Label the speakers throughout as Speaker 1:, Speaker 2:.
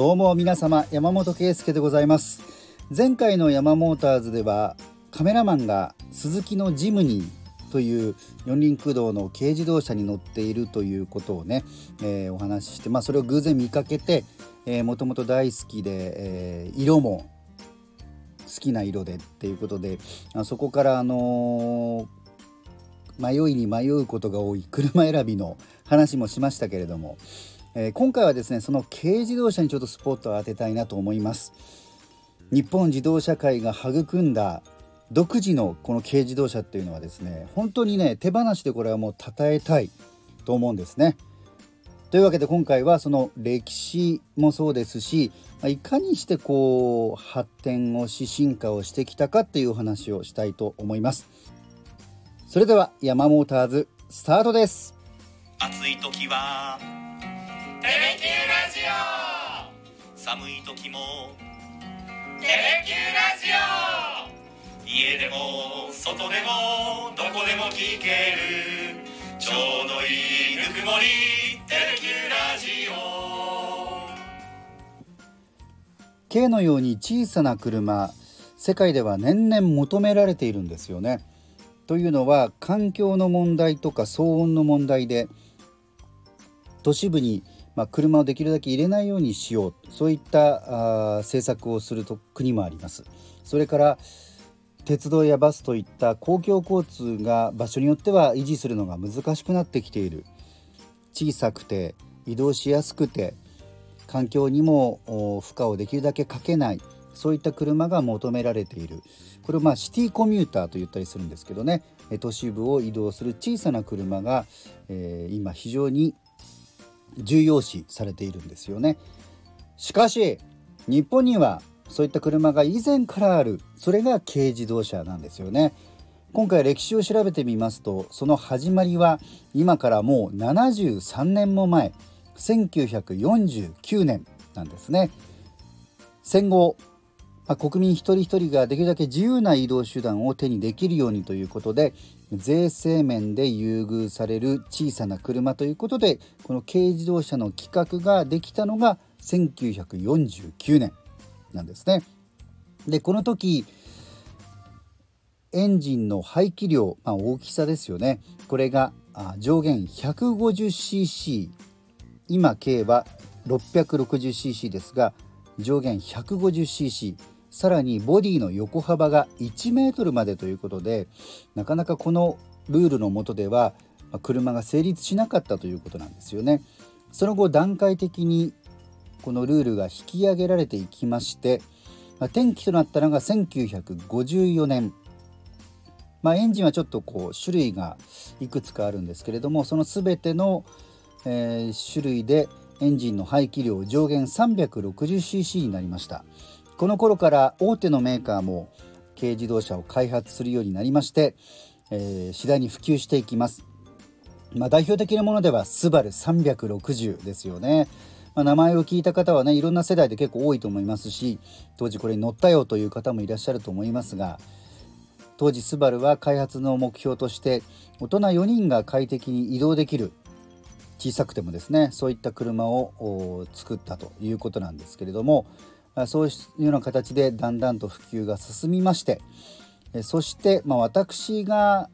Speaker 1: どうも皆様山本圭介でございます。前回の山モーターズではカメラマンが鈴木のジムニーという四輪駆動の軽自動車に乗っているということをね、えー、お話しして、まあ、それを偶然見かけてもともと大好きで、えー、色も好きな色でっていうことであそこからあのー、迷いに迷うことが多い車選びの話もしましたけれどもえー、今回はですねその軽自動車にちょっとスポットを当てたいなと思います。日本自動車界が育んだ独自のこの軽自動車っていうのはですね本当にね手放しでこれはもう称えたいと思うんですね。というわけで今回はその歴史もそうですしいかにしてこう発展をし進化をしてきたかっていうお話をしたいと思います。それではヤマモーターズスタートです。
Speaker 2: 暑い時はテレキューラジオ。寒い時も。テレキューラジオ。家でも外でもどこでも聞ける。ちょうどいいぬくもり。テレキューラジオ。
Speaker 1: K のように小さな車。世界では年々求められているんですよね。というのは環境の問題とか騒音の問題で都市部にまあ、車をできるだけ入れないようにしよう。そういったあ政策をすると国もあります。それから鉄道やバスといった公共交通が場所によっては維持するのが難しくなってきている。小さくて移動しやすくて環境にも負荷をできるだけかけない。そういった車が求められている。これをまあシティコミューターと言ったりするんですけどね。都市部を移動する小さな車が、えー、今非常に重要視されているんですよね。しかし日本にはそういった車が以前からあるそれが軽自動車なんですよね。今回歴史を調べてみますとその始まりは今からもう73年も前1949年なんですね。戦後まあ、国民一人一人ができるだけ自由な移動手段を手にできるようにということで税制面で優遇される小さな車ということでこの軽自動車の規格ができたのが1949年なんですね。でこの時エンジンの排気量、まあ、大きさですよね。これが上限 150cc 今軽は 660cc ですが上限 150cc さらにボディの横幅が1メートルまでということでなかなかこのルールの下では車が成立しなかったということなんですよね。その後段階的にこのルールが引き上げられていきまして、まあ、転機となったのが1954年、まあ、エンジンはちょっとこう種類がいくつかあるんですけれどもその全ての、えー、種類でエンジンの排気量上限 360cc になりました。この頃から大手のメーカーも軽自動車を開発するようになりまして、えー、次第に普及していきます。まあ、代表的なものではスバル360ですよね。まあ、名前を聞いた方はねいろんな世代で結構多いと思いますし当時これに乗ったよという方もいらっしゃると思いますが当時スバルは開発の目標として大人4人が快適に移動できる小さくてもですねそういった車を作ったということなんですけれどもそういうような形でだんだんと普及が進みましてそして、まあ、私が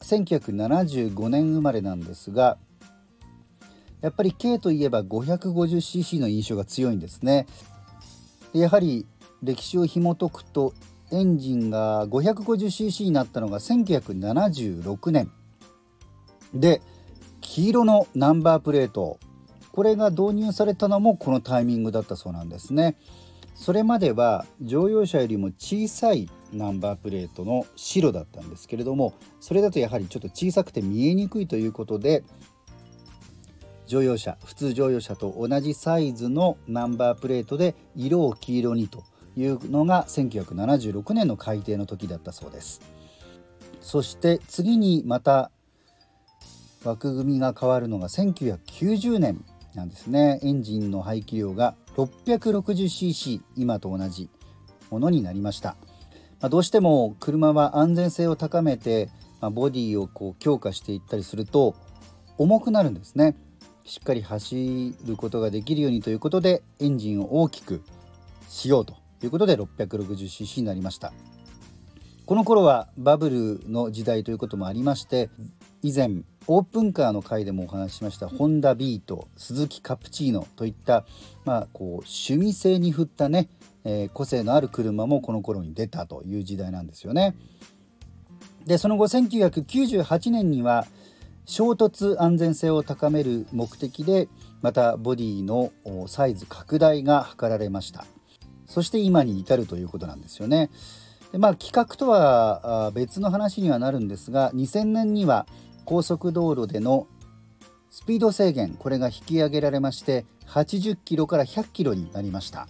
Speaker 1: 1975年生まれなんですがやっぱり K といえば 550cc の印象が強いんですね。やはり歴史を紐解くとエンジンが 550cc になったのが1976年で黄色のナンバープレートこれが導入されたのもこのタイミングだったそうなんですね。それまでは乗用車よりも小さいナンバープレートの白だったんですけれどもそれだとやはりちょっと小さくて見えにくいということで乗用車普通乗用車と同じサイズのナンバープレートで色を黄色にというのが1976年の改定の時だったそうです。そして次にまた枠組みが変わるのが1990年なんですね。エンジンの排気量が 660cc 今と同じものになりました、まあ、どうしても車は安全性を高めて、まあ、ボディをこう強化していったりすると重くなるんですね。しっかり走ることができるようにということでエンジンを大きくしようということで 660cc になりました。この頃はバブルの時代ということもありまして以前オープンカーの回でもお話ししましたホンダビート鈴木カプチーノといった、まあ、こう趣味性に振ったね、えー、個性のある車もこの頃に出たという時代なんですよね。でその後1998年には衝突安全性を高める目的でまたボディのサイズ拡大が図られましたそして今に至るということなんですよねでまあ企画とは別の話にはなるんですが2000年には高速道路でのスピード制限これが引き上げられまして80キロから100キロになりました。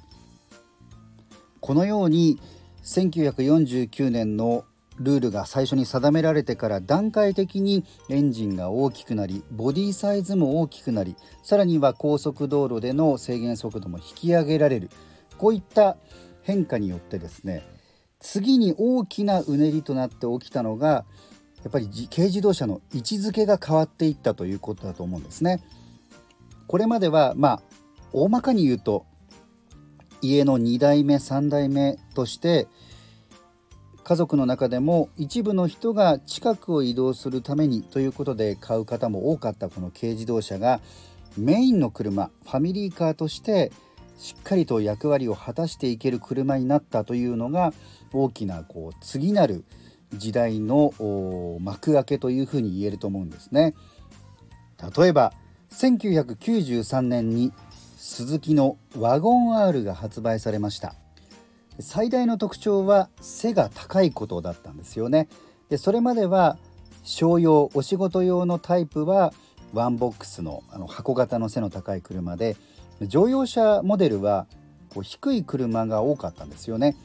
Speaker 1: このように1949年のルールが最初に定められてから段階的にエンジンが大きくなりボディサイズも大きくなりさらには高速道路での制限速度も引き上げられる。こういった変化によってですね次に大きなうねりとなって起きたのがやっぱり軽自動車の位置づけが変わっていったということだと思うんですね。これまではまあ大まかに言うと家の2代目3代目として家族の中でも一部の人が近くを移動するためにということで買う方も多かったこの軽自動車がメインの車ファミリーカーとしてしっかりと役割を果たしていける車になったというのが大きなこう次なる時代の幕開けというふうに言えると思うんですね。例えば1993年にスズキのワゴン R が発売されました。最大の特徴は背が高いことだったんですよね。でそれまでは商用お仕事用のタイプはワンボックスのあの箱型の背の高い車で乗用車モデルはこう低い車が多かったんですよね。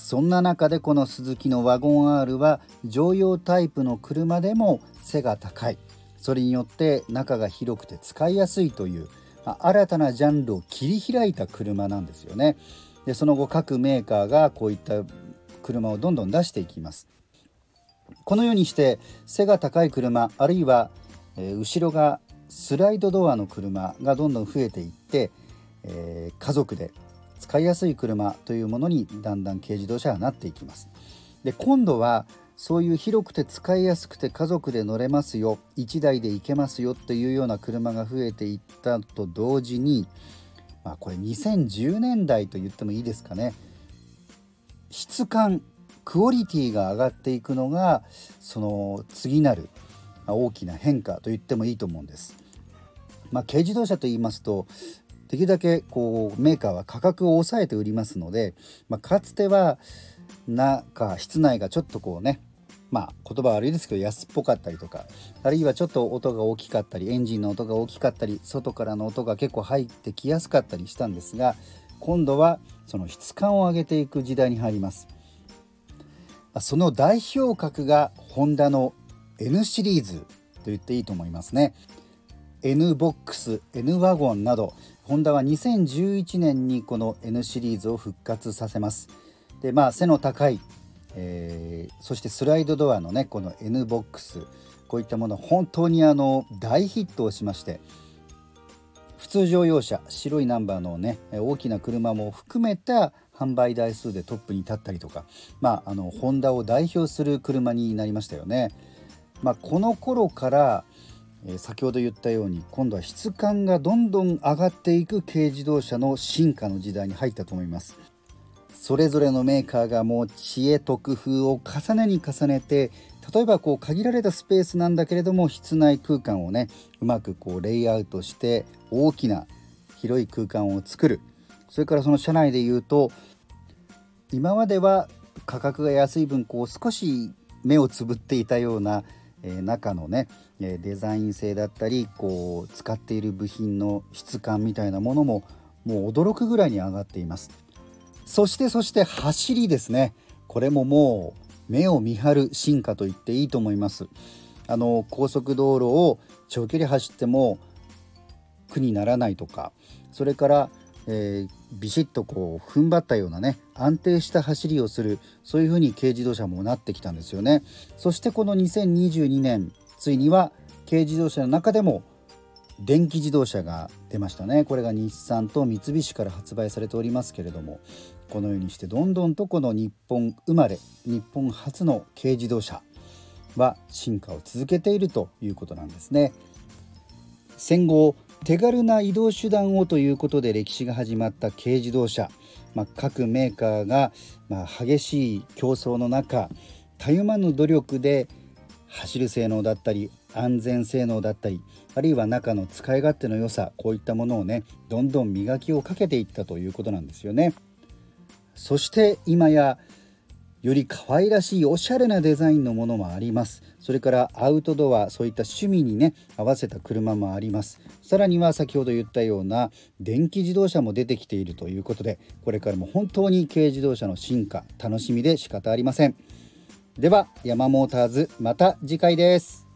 Speaker 1: そんな中でこのスズキのワゴン R は乗用タイプの車でも背が高いそれによって中が広くて使いやすいというま新たなジャンルを切り開いた車なんですよね。でその後各メーカーがこういった車をどんどん出していきますこのようにして背が高い車あるいは、えー、後ろがスライドドアの車がどんどん増えていって、えー、家族で使いやすい車というものにだんだん軽自動車がなっていきます。で今度はそういう広くて使いやすくて家族で乗れますよ。1台で行けますよというような車が増えていったと同時にまあ、これ2010年代と言ってもいいですかね。質感クオリティが上がっていくのがその次なる大きな変化と言ってもいいと思うんです。まあ、軽自動車と言いますとできるだけこうメーカーは価格を抑えて売りますので、まあ、かつては中室内がちょっとこうねまあ言葉悪いですけど安っぽかったりとかあるいはちょっと音が大きかったりエンジンの音が大きかったり外からの音が結構入ってきやすかったりしたんですが今度はその質感を上げていく時代に入ります。その代表格がホンダの N シリーズと言っていいと思いますね。N ボックス N ワゴンなどホンダは2011年にこの N シリーズを復活させますでまあ背の高いえー、そしてスライドドアのねこの N ボックスこういったもの本当にあの大ヒットをしまして普通乗用車白いナンバーのね大きな車も含めた販売台数でトップに立ったりとかまああのホンダを代表する車になりましたよね。まあ、この頃から、え、先ほど言ったように今度は質感がどんどん上がっていく軽自動車の進化の時代に入ったと思います。それぞれのメーカーがもう知恵と工夫を重ねに重ねて例えばこう限られたスペースなんだけれども室内空間をねうまくこうレイアウトして大きな広い空間を作るそれからその車内で言うと今までは価格が安い分こう少し目をつぶっていたような、えー、中のねえデザイン性だったりこう使っている部品の質感みたいなものももう驚くぐらいに上がっています。そしてそして走りですねこれももう目を見張る進化と言っていいと思いますあの高速道路を長距離走っても苦にならないとかそれから、えー、ビシッとこう踏ん張ったようなね安定した走りをするそういう風に軽自動車もなってきたんですよね。そしてこの2022年ついには軽自動車の中でも電気自動車が出ましたね。これが日産と三菱から発売されておりますけれどもこのようにしてどんどんとこの日本生まれ日本初の軽自動車は進化を続けているということなんですね。戦後手軽な移動手段をということで歴史が始まった軽自動車、まあ、各メーカーが、まあ、激しい競争の中たゆまぬ努力で走る性能だったり安全性能だったりあるいは中の使い勝手の良さこういったものをねどんどん磨きをかけていったということなんですよね。そして今やより可愛らしいおしゃれなデザインのものもありますそれからアウトドアそういった趣味にね合わせた車もあります。さらには先ほど言ったような電気自動車も出てきているということでこれからも本当に軽自動車の進化楽しみで仕方ありません。ではヤマモーターズまた次回です。